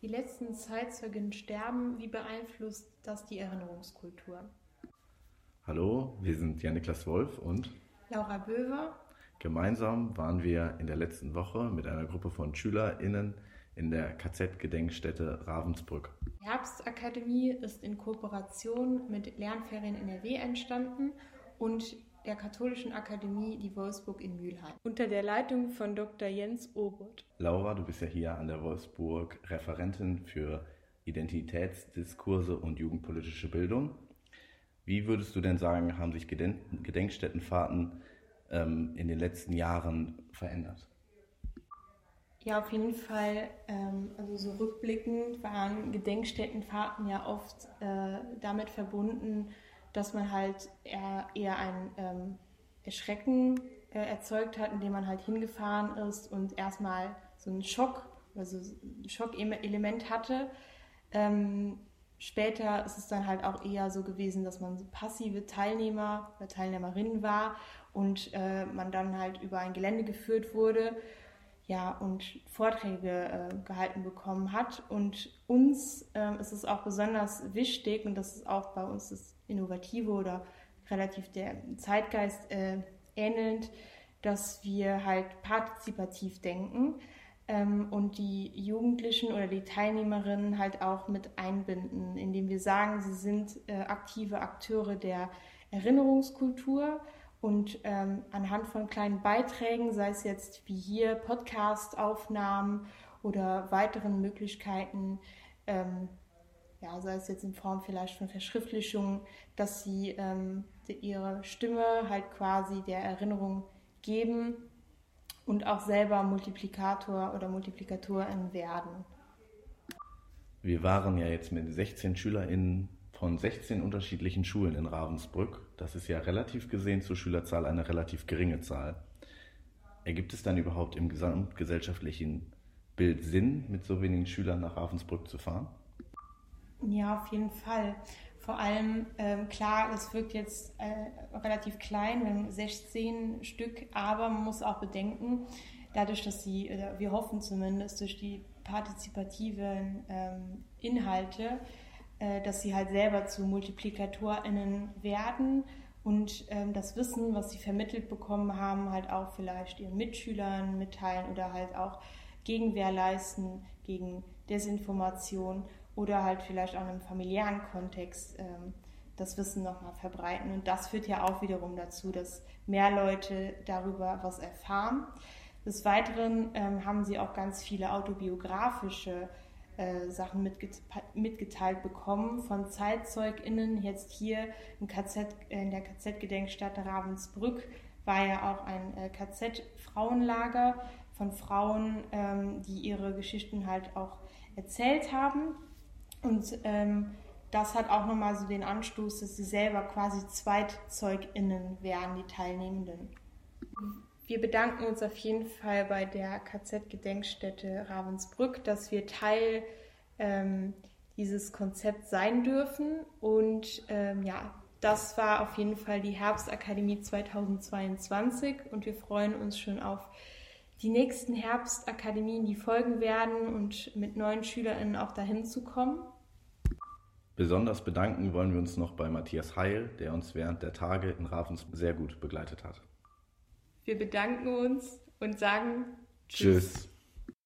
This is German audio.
Die letzten Zeitzeugen sterben. Wie beeinflusst das die Erinnerungskultur? Hallo, wir sind Janiklas Wolf und Laura Böver. Gemeinsam waren wir in der letzten Woche mit einer Gruppe von SchülerInnen in der KZ-Gedenkstätte Ravensbrück. Die Herbstakademie ist in Kooperation mit Lernferien NRW entstanden und der Katholischen Akademie die Wolfsburg in Mülheim unter der Leitung von Dr. Jens Obert. Laura, du bist ja hier an der Wolfsburg Referentin für Identitätsdiskurse und jugendpolitische Bildung. Wie würdest du denn sagen, haben sich Gedenk Gedenkstättenfahrten ähm, in den letzten Jahren verändert? Ja, auf jeden Fall. Ähm, also so rückblickend waren Gedenkstättenfahrten ja oft äh, damit verbunden, dass man halt eher, eher ein ähm, Erschrecken äh, erzeugt hat, indem man halt hingefahren ist und erstmal so einen Schock, also ein Schockelement hatte. Ähm, später ist es dann halt auch eher so gewesen, dass man so passive Teilnehmer oder Teilnehmerin war und äh, man dann halt über ein Gelände geführt wurde ja, und Vorträge äh, gehalten bekommen hat. Und uns ähm, ist es auch besonders wichtig, und das ist auch bei uns das Innovative oder relativ der Zeitgeist äh, ähnelnd, dass wir halt partizipativ denken ähm, und die Jugendlichen oder die Teilnehmerinnen halt auch mit einbinden, indem wir sagen, sie sind äh, aktive Akteure der Erinnerungskultur und ähm, anhand von kleinen Beiträgen, sei es jetzt wie hier Podcast-Aufnahmen oder weiteren Möglichkeiten, ähm, ja, sei es jetzt in Form vielleicht von Verschriftlichungen, dass sie ähm, ihre Stimme halt quasi der Erinnerung geben und auch selber Multiplikator oder Multiplikatorin werden. Wir waren ja jetzt mit 16 SchülerInnen von 16 unterschiedlichen Schulen in Ravensbrück. Das ist ja relativ gesehen zur Schülerzahl eine relativ geringe Zahl. Ergibt es dann überhaupt im gesamtgesellschaftlichen Bild Sinn, mit so wenigen Schülern nach Ravensbrück zu fahren? Ja, auf jeden Fall. Vor allem, ähm, klar, es wirkt jetzt äh, relativ klein, wir haben 16 Stück, aber man muss auch bedenken, dadurch, dass sie, wir hoffen zumindest, durch die partizipativen ähm, Inhalte, dass sie halt selber zu MultiplikatorInnen werden und ähm, das Wissen, was sie vermittelt bekommen haben, halt auch vielleicht ihren Mitschülern mitteilen oder halt auch Gegenwehr leisten gegen Desinformation oder halt vielleicht auch einem familiären Kontext ähm, das Wissen nochmal verbreiten. Und das führt ja auch wiederum dazu, dass mehr Leute darüber was erfahren. Des Weiteren ähm, haben sie auch ganz viele autobiografische äh, Sachen mitgeteilt bekommen von ZeitzeugInnen. Jetzt hier im KZ, äh, in der KZ-Gedenkstätte Ravensbrück war ja auch ein äh, KZ-Frauenlager von Frauen, ähm, die ihre Geschichten halt auch erzählt haben. Und ähm, das hat auch nochmal so den Anstoß, dass sie selber quasi ZweitzeugInnen wären, die Teilnehmenden. Wir bedanken uns auf jeden Fall bei der KZ-Gedenkstätte Ravensbrück, dass wir Teil ähm, dieses Konzepts sein dürfen. Und ähm, ja, das war auf jeden Fall die Herbstakademie 2022 und wir freuen uns schon auf die nächsten Herbstakademien, die folgen werden und mit neuen SchülerInnen auch dahin zu kommen. Besonders bedanken wollen wir uns noch bei Matthias Heil, der uns während der Tage in Ravensbrück sehr gut begleitet hat. Wir bedanken uns und sagen Tschüss. Tschüss.